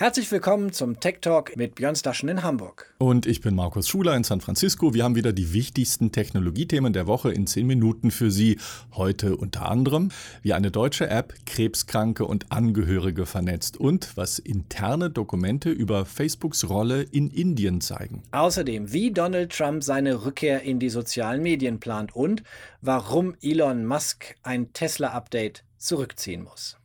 Herzlich willkommen zum Tech Talk mit Björn Staschen in Hamburg. Und ich bin Markus Schuler in San Francisco. Wir haben wieder die wichtigsten Technologiethemen der Woche in zehn Minuten für Sie. Heute unter anderem, wie eine deutsche App Krebskranke und Angehörige vernetzt und was interne Dokumente über Facebooks Rolle in Indien zeigen. Außerdem, wie Donald Trump seine Rückkehr in die sozialen Medien plant und warum Elon Musk ein Tesla-Update zurückziehen muss.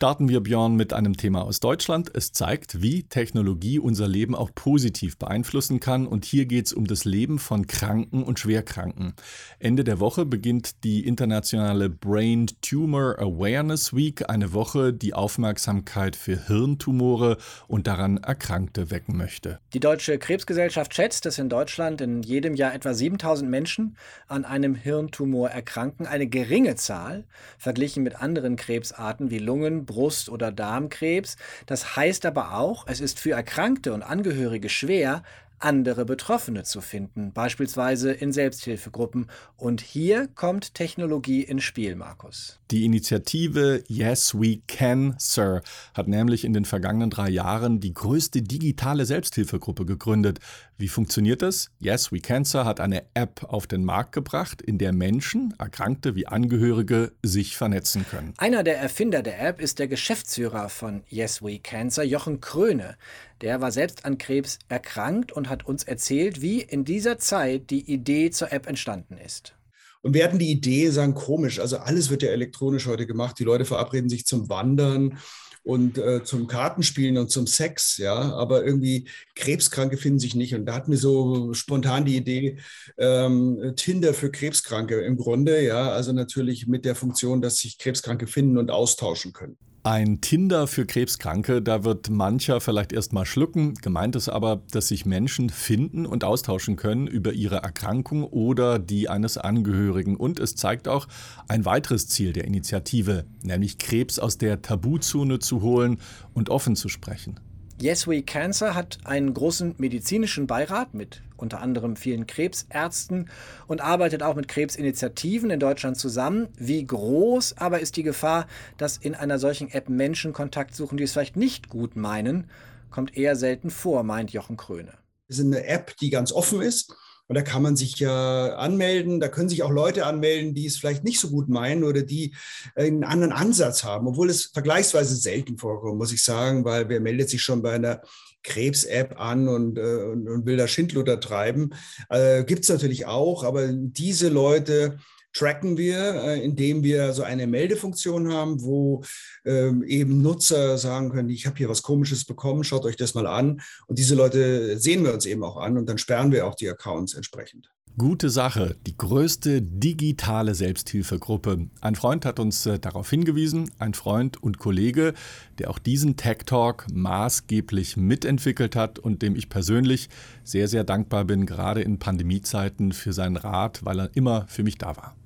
Starten wir, Björn, mit einem Thema aus Deutschland. Es zeigt, wie Technologie unser Leben auch positiv beeinflussen kann. Und hier geht es um das Leben von Kranken und Schwerkranken. Ende der Woche beginnt die internationale Brain Tumor Awareness Week, eine Woche, die Aufmerksamkeit für Hirntumore und daran Erkrankte wecken möchte. Die Deutsche Krebsgesellschaft schätzt, dass in Deutschland in jedem Jahr etwa 7000 Menschen an einem Hirntumor erkranken. Eine geringe Zahl, verglichen mit anderen Krebsarten wie Lungen, Brust- oder Darmkrebs. Das heißt aber auch, es ist für Erkrankte und Angehörige schwer, andere Betroffene zu finden, beispielsweise in Selbsthilfegruppen. Und hier kommt Technologie ins Spiel, Markus. Die Initiative Yes We Can, Sir hat nämlich in den vergangenen drei Jahren die größte digitale Selbsthilfegruppe gegründet. Wie funktioniert das? Yes We Can, Sir hat eine App auf den Markt gebracht, in der Menschen, Erkrankte wie Angehörige, sich vernetzen können. Einer der Erfinder der App ist der Geschäftsführer von Yes We Cancer, Jochen Kröne. Der war selbst an Krebs erkrankt und hat uns erzählt, wie in dieser Zeit die Idee zur App entstanden ist. Und wir hatten die Idee, sagen komisch, also alles wird ja elektronisch heute gemacht. Die Leute verabreden sich zum Wandern und äh, zum Kartenspielen und zum Sex, ja, aber irgendwie Krebskranke finden sich nicht. Und da hatten wir so spontan die Idee, ähm, Tinder für Krebskranke im Grunde, ja, also natürlich mit der Funktion, dass sich Krebskranke finden und austauschen können. Ein Tinder für Krebskranke, da wird mancher vielleicht erst mal schlucken. Gemeint ist aber, dass sich Menschen finden und austauschen können über ihre Erkrankung oder die eines Angehörigen. Und es zeigt auch ein weiteres Ziel der Initiative, nämlich Krebs aus der Tabuzone zu holen und offen zu sprechen. Yes We Cancer hat einen großen medizinischen Beirat mit unter anderem vielen Krebsärzten und arbeitet auch mit Krebsinitiativen in Deutschland zusammen. Wie groß aber ist die Gefahr, dass in einer solchen App Menschen Kontakt suchen, die es vielleicht nicht gut meinen, kommt eher selten vor, meint Jochen Kröne. Es ist eine App, die ganz offen ist und da kann man sich ja anmelden, da können sich auch Leute anmelden, die es vielleicht nicht so gut meinen oder die einen anderen Ansatz haben, obwohl es vergleichsweise selten vorkommt, muss ich sagen, weil wer meldet sich schon bei einer Krebs-App an und, äh, und, und will da Schindluder treiben. Äh, Gibt es natürlich auch, aber diese Leute tracken wir, äh, indem wir so eine Meldefunktion haben, wo ähm, eben Nutzer sagen können, ich habe hier was Komisches bekommen, schaut euch das mal an. Und diese Leute sehen wir uns eben auch an und dann sperren wir auch die Accounts entsprechend. Gute Sache, die größte digitale Selbsthilfegruppe. Ein Freund hat uns äh, darauf hingewiesen, ein Freund und Kollege, der auch diesen Tech Talk maßgeblich mitentwickelt hat und dem ich persönlich sehr, sehr dankbar bin, gerade in Pandemiezeiten für seinen Rat, weil er immer für mich da war.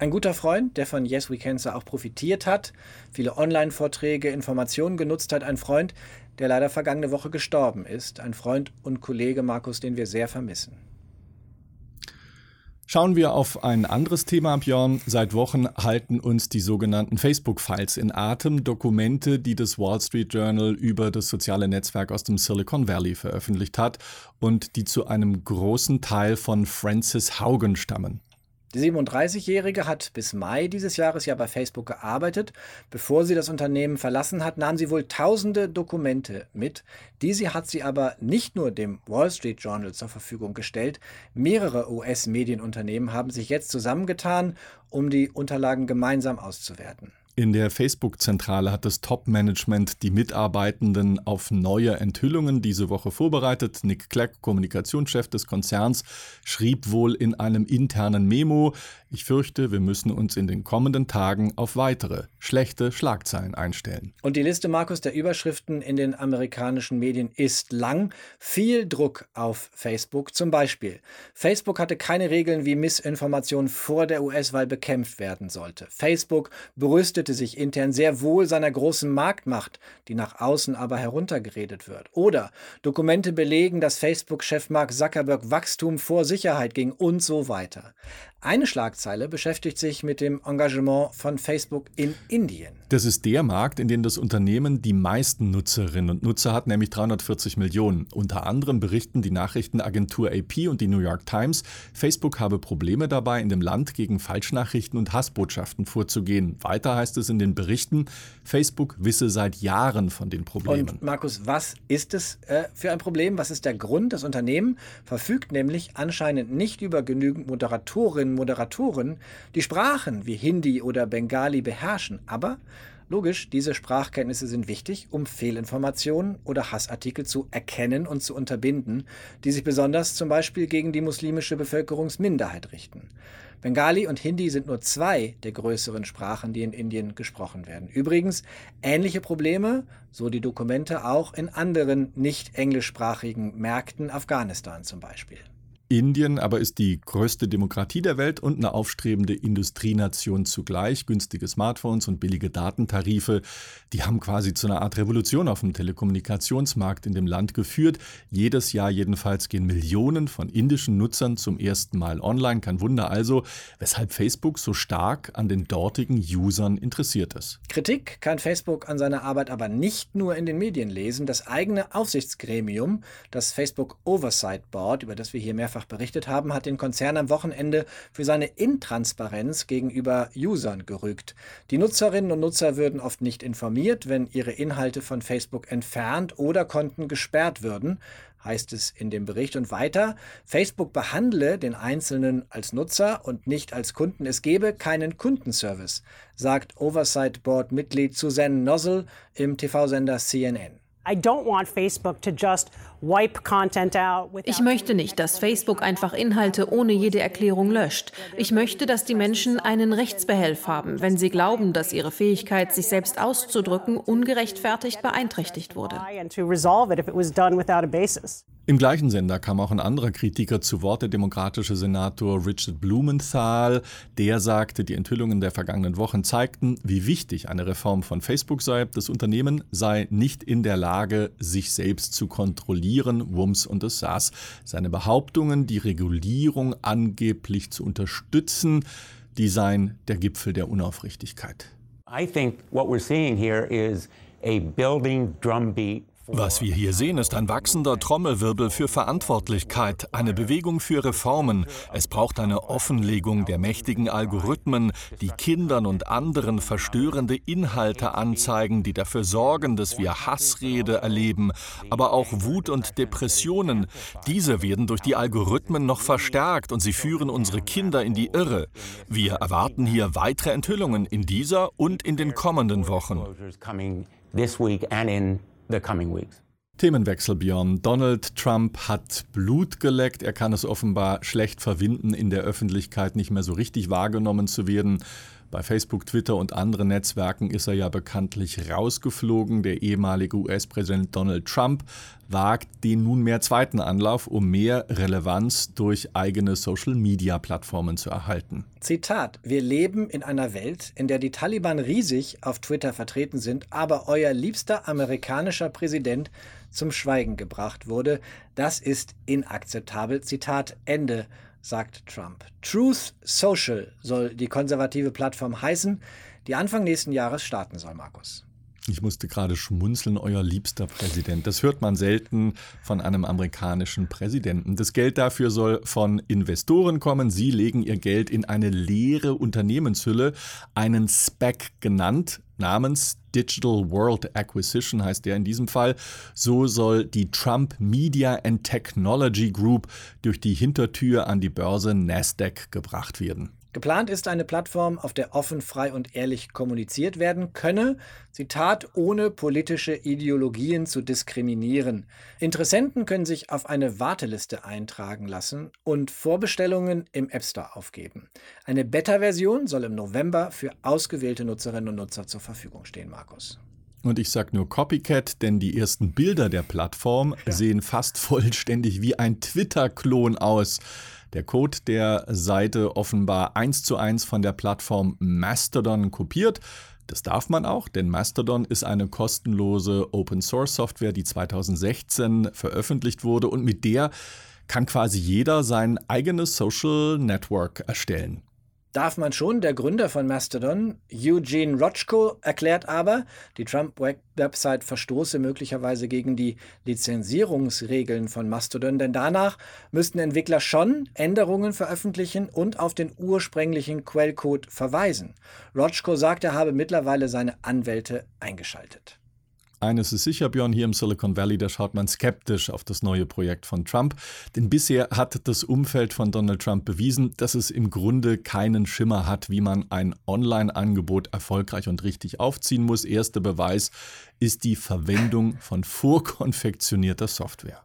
Ein guter Freund, der von Yes We Cancer auch profitiert hat, viele Online-Vorträge, Informationen genutzt hat, ein Freund, der leider vergangene Woche gestorben ist, ein Freund und Kollege Markus, den wir sehr vermissen. Schauen wir auf ein anderes Thema, Björn. Seit Wochen halten uns die sogenannten Facebook-Files in Atem, Dokumente, die das Wall Street Journal über das soziale Netzwerk aus dem Silicon Valley veröffentlicht hat und die zu einem großen Teil von Francis Haugen stammen. Die 37-Jährige hat bis Mai dieses Jahres ja bei Facebook gearbeitet. Bevor sie das Unternehmen verlassen hat, nahm sie wohl tausende Dokumente mit. Diese hat sie aber nicht nur dem Wall Street Journal zur Verfügung gestellt. Mehrere US-Medienunternehmen haben sich jetzt zusammengetan, um die Unterlagen gemeinsam auszuwerten. In der Facebook-Zentrale hat das Top-Management die Mitarbeitenden auf neue Enthüllungen diese Woche vorbereitet. Nick Clegg, Kommunikationschef des Konzerns, schrieb wohl in einem internen Memo, ich fürchte, wir müssen uns in den kommenden Tagen auf weitere schlechte Schlagzeilen einstellen. Und die Liste, Markus, der Überschriften in den amerikanischen Medien ist lang. Viel Druck auf Facebook. Zum Beispiel, Facebook hatte keine Regeln, wie Missinformation vor der US-Wahl bekämpft werden sollte. Facebook berüstete sich intern sehr wohl seiner großen Marktmacht, die nach außen aber heruntergeredet wird. Oder Dokumente belegen, dass Facebook-Chef Mark Zuckerberg Wachstum vor Sicherheit ging und so weiter. Eine Schlagzeile beschäftigt sich mit dem Engagement von Facebook in Indien. Das ist der Markt, in dem das Unternehmen die meisten Nutzerinnen und Nutzer hat, nämlich 340 Millionen. Unter anderem berichten die Nachrichtenagentur AP und die New York Times, Facebook habe Probleme dabei, in dem Land gegen Falschnachrichten und Hassbotschaften vorzugehen. Weiter heißt es in den Berichten, Facebook wisse seit Jahren von den Problemen. Und Markus, was ist es äh, für ein Problem? Was ist der Grund? Das Unternehmen verfügt nämlich anscheinend nicht über genügend Moderatorinnen Moderatorinnen, Moderatoren, die Sprachen wie Hindi oder Bengali beherrschen. Aber logisch, diese Sprachkenntnisse sind wichtig, um Fehlinformationen oder Hassartikel zu erkennen und zu unterbinden, die sich besonders zum Beispiel gegen die muslimische Bevölkerungsminderheit richten. Bengali und Hindi sind nur zwei der größeren Sprachen, die in Indien gesprochen werden. Übrigens ähnliche Probleme, so die Dokumente, auch in anderen nicht englischsprachigen Märkten, Afghanistan zum Beispiel. Indien aber ist die größte Demokratie der Welt und eine aufstrebende Industrienation zugleich. Günstige Smartphones und billige Datentarife, die haben quasi zu einer Art Revolution auf dem Telekommunikationsmarkt in dem Land geführt. Jedes Jahr jedenfalls gehen Millionen von indischen Nutzern zum ersten Mal online. Kein Wunder also, weshalb Facebook so stark an den dortigen Usern interessiert ist. Kritik kann Facebook an seiner Arbeit aber nicht nur in den Medien lesen. Das eigene Aufsichtsgremium, das Facebook Oversight Board, über das wir hier mehrfach mehrfach berichtet haben, hat den Konzern am Wochenende für seine Intransparenz gegenüber Usern gerügt. Die Nutzerinnen und Nutzer würden oft nicht informiert, wenn ihre Inhalte von Facebook entfernt oder Konten gesperrt würden heißt es in dem Bericht. Und weiter, Facebook behandle den Einzelnen als Nutzer und nicht als Kunden. Es gebe keinen Kundenservice, sagt Oversight Board Mitglied Suzanne Nozzle im TV-Sender CNN. Ich möchte nicht, dass Facebook einfach Inhalte ohne jede Erklärung löscht. Ich möchte, dass die Menschen einen Rechtsbehelf haben, wenn sie glauben, dass ihre Fähigkeit, sich selbst auszudrücken, ungerechtfertigt beeinträchtigt wurde. Im gleichen Sender kam auch ein anderer Kritiker zu Wort, der demokratische Senator Richard Blumenthal. Der sagte, die Enthüllungen der vergangenen Wochen zeigten, wie wichtig eine Reform von Facebook sei. Das Unternehmen sei nicht in der Lage, sich selbst zu kontrollieren. Wumms und es saß. Seine Behauptungen, die Regulierung angeblich zu unterstützen, die seien der Gipfel der Unaufrichtigkeit. I think what we're seeing here is a building drumbeat was wir hier sehen, ist ein wachsender Trommelwirbel für Verantwortlichkeit, eine Bewegung für Reformen. Es braucht eine Offenlegung der mächtigen Algorithmen, die Kindern und anderen verstörende Inhalte anzeigen, die dafür sorgen, dass wir Hassrede erleben, aber auch Wut und Depressionen. Diese werden durch die Algorithmen noch verstärkt und sie führen unsere Kinder in die Irre. Wir erwarten hier weitere Enthüllungen in dieser und in den kommenden Wochen the coming weeks. Themenwechsel, Björn. Donald Trump hat Blut geleckt. Er kann es offenbar schlecht verwinden, in der Öffentlichkeit nicht mehr so richtig wahrgenommen zu werden. Bei Facebook, Twitter und anderen Netzwerken ist er ja bekanntlich rausgeflogen. Der ehemalige US-Präsident Donald Trump wagt den nunmehr zweiten Anlauf, um mehr Relevanz durch eigene Social-Media-Plattformen zu erhalten. Zitat: Wir leben in einer Welt, in der die Taliban riesig auf Twitter vertreten sind, aber euer liebster amerikanischer Präsident zum Schweigen gebracht wurde. Das ist inakzeptabel. Zitat Ende sagt Trump. Truth Social soll die konservative Plattform heißen, die Anfang nächsten Jahres starten soll, Markus. Ich musste gerade schmunzeln, euer liebster Präsident. Das hört man selten von einem amerikanischen Präsidenten. Das Geld dafür soll von Investoren kommen. Sie legen ihr Geld in eine leere Unternehmenshülle, einen SPAC genannt, namens Digital World Acquisition heißt der in diesem Fall. So soll die Trump Media and Technology Group durch die Hintertür an die Börse Nasdaq gebracht werden. Geplant ist eine Plattform, auf der offen, frei und ehrlich kommuniziert werden könne, Zitat, ohne politische Ideologien zu diskriminieren. Interessenten können sich auf eine Warteliste eintragen lassen und Vorbestellungen im App Store aufgeben. Eine Beta-Version soll im November für ausgewählte Nutzerinnen und Nutzer zur Verfügung stehen, Markus. Und ich sage nur Copycat, denn die ersten Bilder der Plattform ja. sehen fast vollständig wie ein Twitter-Klon aus. Der Code der Seite offenbar eins zu eins von der Plattform Mastodon kopiert. Das darf man auch, denn Mastodon ist eine kostenlose Open-Source-Software, die 2016 veröffentlicht wurde und mit der kann quasi jeder sein eigenes Social Network erstellen. Darf man schon. Der Gründer von Mastodon, Eugene Rochko, erklärt aber, die Trump-Website verstoße möglicherweise gegen die Lizenzierungsregeln von Mastodon, denn danach müssten Entwickler schon Änderungen veröffentlichen und auf den ursprünglichen Quellcode verweisen. Rochko sagt, er habe mittlerweile seine Anwälte eingeschaltet. Eines ist sicher, Björn, hier im Silicon Valley, da schaut man skeptisch auf das neue Projekt von Trump. Denn bisher hat das Umfeld von Donald Trump bewiesen, dass es im Grunde keinen Schimmer hat, wie man ein Online-Angebot erfolgreich und richtig aufziehen muss. Erster Beweis ist die Verwendung von vorkonfektionierter Software.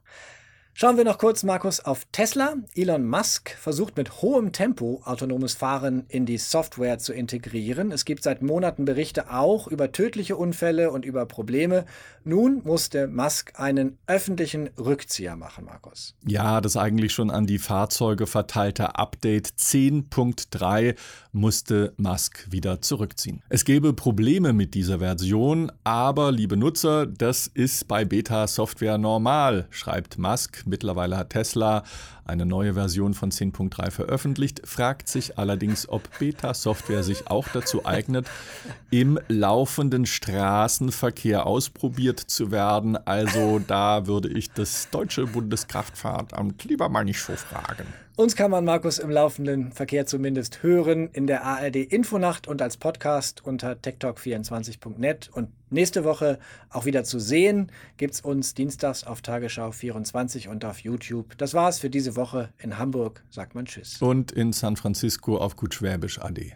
Schauen wir noch kurz, Markus, auf Tesla. Elon Musk versucht mit hohem Tempo autonomes Fahren in die Software zu integrieren. Es gibt seit Monaten Berichte auch über tödliche Unfälle und über Probleme. Nun musste Musk einen öffentlichen Rückzieher machen, Markus. Ja, das eigentlich schon an die Fahrzeuge verteilte Update 10.3 musste Musk wieder zurückziehen. Es gäbe Probleme mit dieser Version, aber liebe Nutzer, das ist bei Beta-Software normal, schreibt Musk Mittlerweile hat Tesla eine neue Version von 10.3 veröffentlicht, fragt sich allerdings, ob Beta-Software sich auch dazu eignet, im laufenden Straßenverkehr ausprobiert zu werden. Also da würde ich das deutsche Bundeskraftfahrtamt lieber mal nicht so fragen. Uns kann man, Markus, im laufenden Verkehr zumindest hören in der ARD Infonacht und als Podcast unter techtalk24.net. Und nächste Woche auch wieder zu sehen gibt es uns dienstags auf Tagesschau 24 und auf YouTube. Das war's für diese Woche. In Hamburg sagt man Tschüss. Und in San Francisco auf Gut Schwäbisch AD.